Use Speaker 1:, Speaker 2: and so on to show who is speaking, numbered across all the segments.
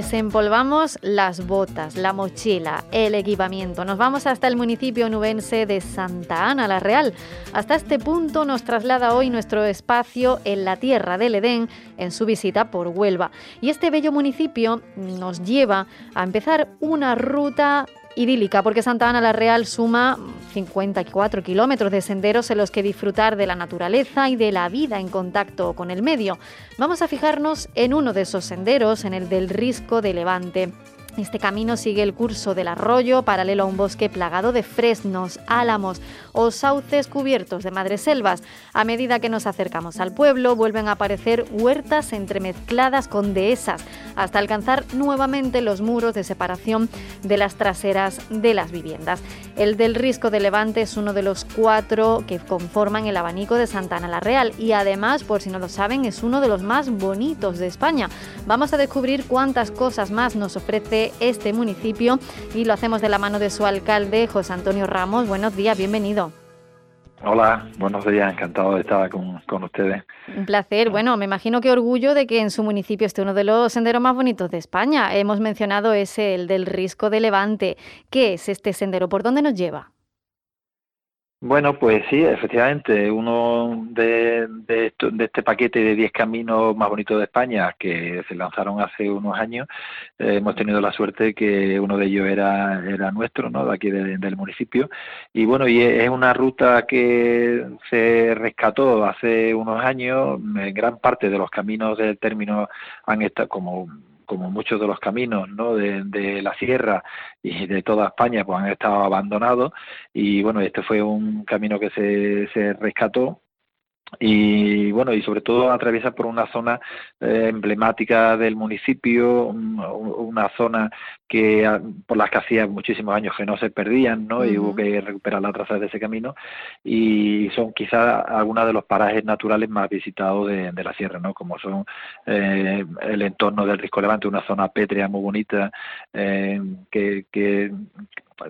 Speaker 1: Desempolvamos las botas, la mochila, el equipamiento. Nos vamos hasta el municipio nubense de Santa Ana la Real. Hasta este punto nos traslada hoy nuestro espacio en la tierra del Edén en su visita por Huelva. Y este bello municipio nos lleva a empezar una ruta idílica, porque Santa Ana la Real suma 54 kilómetros de senderos en los que disfrutar de la naturaleza y de la vida en contacto con el medio. Vamos a fijarnos en uno de esos senderos, en el del Risco de Levante. Este camino sigue el curso del arroyo paralelo a un bosque plagado de fresnos, álamos o sauces cubiertos de madreselvas. A medida que nos acercamos al pueblo, vuelven a aparecer huertas entremezcladas con dehesas, hasta alcanzar nuevamente los muros de separación de las traseras de las viviendas. El del Risco de Levante es uno de los cuatro que conforman el abanico de Santana la Real y además, por si no lo saben, es uno de los más bonitos de España. Vamos a descubrir cuántas cosas más nos ofrece este municipio y lo hacemos de la mano de su alcalde, José Antonio Ramos. Buenos días, bienvenido.
Speaker 2: Hola, buenos días, encantado de estar con, con, ustedes.
Speaker 1: Un placer. Bueno, me imagino que orgullo de que en su municipio esté uno de los senderos más bonitos de España. Hemos mencionado ese, el del Risco de Levante. ¿Qué es este sendero? ¿Por dónde nos lleva?
Speaker 2: Bueno, pues sí, efectivamente, uno de, de, este paquete de 10 caminos más bonitos de España que se lanzaron hace unos años, eh, hemos tenido la suerte que uno de ellos era, era nuestro, ¿no? de aquí del municipio. Y bueno, y es una ruta que se rescató hace unos años, en gran parte de los caminos del término han estado como como muchos de los caminos ¿no? de, la sierra y de toda España, pues han estado abandonados y bueno, este fue un camino que se, se rescató y bueno y sobre todo atraviesa por una zona eh, emblemática del municipio una zona que ah, por las que hacía muchísimos años que no se perdían no y hubo que recuperar la traza de ese camino y son quizás algunos de los parajes naturales más visitados de, la sierra no como son eh, el entorno del Risco Levante una zona pétrea muy bonita eh, que, que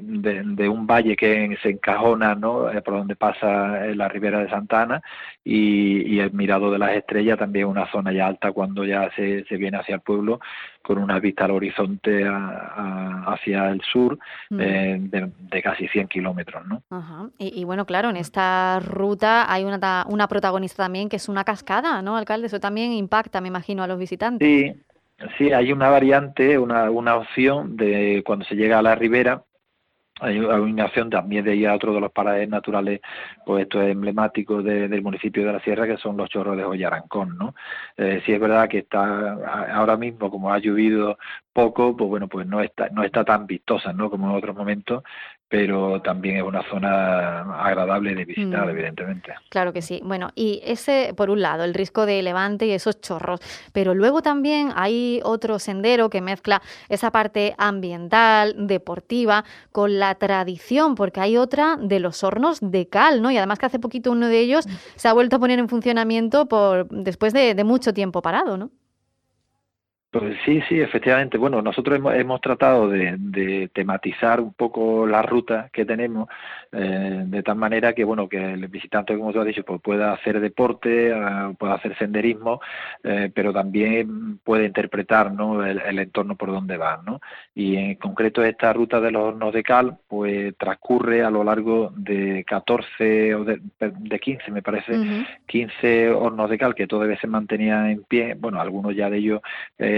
Speaker 2: de, un valle que se encajona ¿no? Eh, por donde pasa eh, la ribera de Santa Ana y, el Mirado de las Estrellas, también una zona ya alta cuando ya se, se viene hacia el pueblo, con una vista al horizonte hacia el sur mm. eh, de, casi 100 kilómetros. ¿no?
Speaker 1: Y, bueno, claro, en esta ruta hay una, una protagonista también que es una cascada, ¿no, alcalde? Eso también impacta, me imagino, a los visitantes.
Speaker 2: Sí. Sí, hay una variante, una, una opción de cuando se llega a la ribera, hay una opción también de ir a otro de los parajes naturales, pues esto es emblemático del municipio de la Sierra, que son los chorros de Joyarancón, ¿no? Eh, sí es verdad que está ahora mismo, como ha llovido poco, pues bueno, pues no está, no está tan vistosa, ¿no? Como en otros momentos, pero también es una zona agradable de visitar, mm. evidentemente.
Speaker 1: Claro que sí. Bueno, y ese, por un lado, el risco de levante y esos chorros, pero luego también hay otro sendero que mezcla esa parte ambiental, deportiva, con la tradición, porque hay otra de los hornos de cal, ¿no? Y además que hace poquito uno de ellos mm. se ha vuelto a poner en funcionamiento por después de, de mucho tiempo parado, ¿no?
Speaker 2: Pues sí, sí, efectivamente. Bueno, nosotros hemos, hemos tratado de, de, tematizar un poco la ruta que tenemos eh, de tal manera que, bueno, que el visitante, como tú has dicho, pues pueda hacer deporte, uh, pueda hacer senderismo, eh, pero también puede interpretar, ¿no? El, el, entorno por donde va, ¿no? Y en concreto esta ruta de los hornos de cal, pues transcurre a lo largo de 14 o de, de 15, me parece, uh -huh. 15 hornos de cal que todavía se mantenían en pie. Bueno, algunos ya de ellos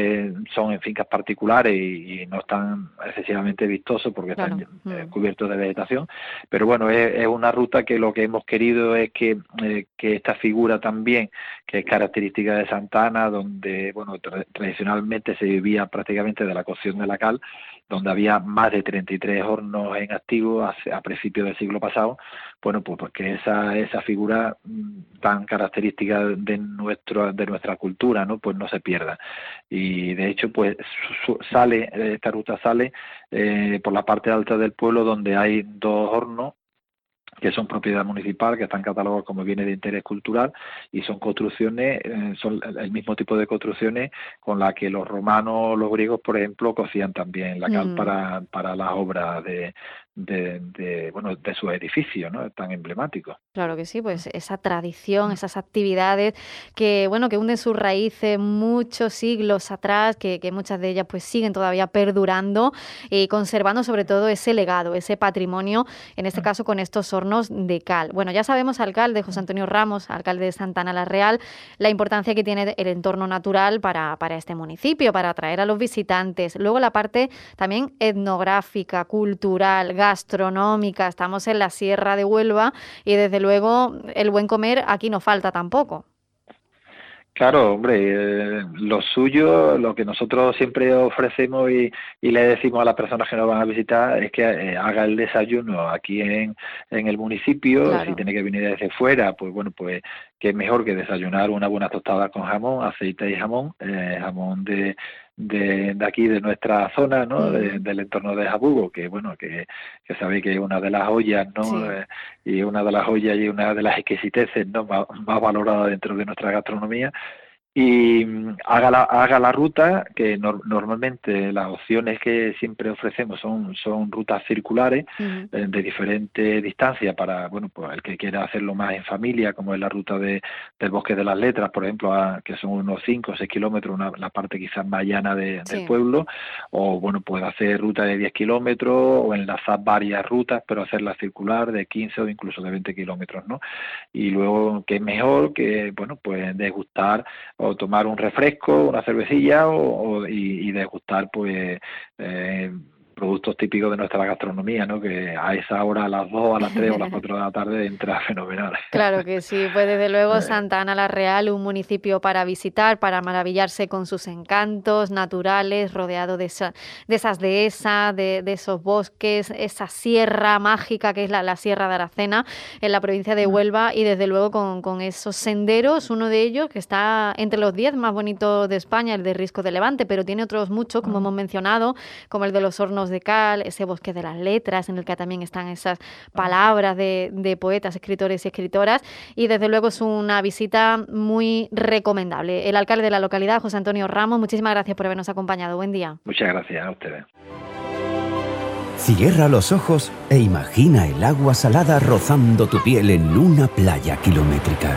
Speaker 2: eh, eh, son en fincas particulares y, no están excesivamente vistosos porque están eh, mm. cubiertos de vegetación. Pero bueno, es, una ruta que lo que hemos querido es que, que esta figura también, que es característica de Santana, donde bueno tradicionalmente se vivía prácticamente de la cocción de la cal, donde había más de 33 hornos en activo a, principios del siglo pasado, bueno, pues, pues que esa, esa figura mm, tan característica de nuestro, de nuestra cultura, ¿no? Pues no se pierda. Y de hecho, pues sale, esta ruta sale eh, por la parte alta del pueblo donde hay dos hornos que son propiedad municipal, que están catalogados como bienes de interés cultural y son construcciones, eh, son el mismo tipo de construcciones con la que los romanos, los griegos, por ejemplo, cocían también la cal mm. para, para las obras de, de, bueno de su edificio no tan emblemático
Speaker 1: claro que sí pues esa tradición esas actividades que bueno que hunden sus raíces muchos siglos atrás que, muchas de ellas pues siguen todavía perdurando y conservando sobre todo ese legado ese patrimonio en este mm. caso con estos de cal bueno ya sabemos alcalde José Antonio Ramos alcalde de Santana la Real la importancia que tiene el entorno natural para, para este municipio para atraer a los visitantes luego la parte también etnográfica cultural gastronómica. Estamos en la Sierra de Huelva y desde luego el buen comer aquí no falta tampoco.
Speaker 2: Claro, hombre, eh, lo suyo, lo que nosotros siempre ofrecemos y, le decimos a las personas que nos van a visitar es que eh, haga el desayuno aquí en, en el municipio, si tiene que venir desde fuera, pues bueno, pues que mejor que desayunar una buena tostada con jamón, aceite y jamón, eh, jamón de, de, aquí, de nuestra zona, ¿no? Mm. del entorno de Jabugo, que bueno, que, que sabéis que es una de las joyas, ¿no? Eh, y una de las joyas y una de las exquisiteces, ¿no? Más, más valoradas dentro de nuestra gastronomía y mm, haga la, haga la ruta, que normalmente las opciones que siempre ofrecemos son, son rutas circulares eh, de diferente distancia para, bueno, pues el que quiera hacerlo más en familia, como es la ruta de, del Bosque de las Letras, por ejemplo, que son unos 5 o 6 kilómetros, una, la parte quizás más llana del pueblo, o bueno, puede hacer ruta de 10 kilómetros o enlazar varias rutas, pero hacerla circular de 15 o incluso de 20 kilómetros, ¿no? Y luego, que es mejor que, bueno, pues degustar o tomar un refresco, una cervecilla o, y, y, degustar pues eh, productos típicos de nuestra gastronomía, ¿no? Que a esa hora, a las 2, a las 3 o a las 4 de la tarde entra fenomenal.
Speaker 1: Claro que sí, pues desde luego. Santa Ana la Real, un municipio para visitar, para maravillarse con sus encantos naturales, rodeado de, de esas dehesas, de, esos bosques, esa sierra mágica que es la, Sierra de Aracena en la provincia de mm. Huelva y desde luego con, con esos senderos, uno de ellos que está entre los 10 más bonitos de España, el de Risco de Levante, pero tiene otros muchos, como mm. hemos mencionado, como el de los hornos de cal, ese bosque de las letras en el que también están esas palabras de, de poetas, escritores y escritoras. Y desde luego es una visita muy recomendable. El alcalde de la localidad, José Antonio Ramos, muchísimas gracias por habernos acompañado. Buen día.
Speaker 2: Muchas gracias a ustedes.
Speaker 3: Cierra los ojos e imagina el agua salada rozando tu piel en una playa kilométrica.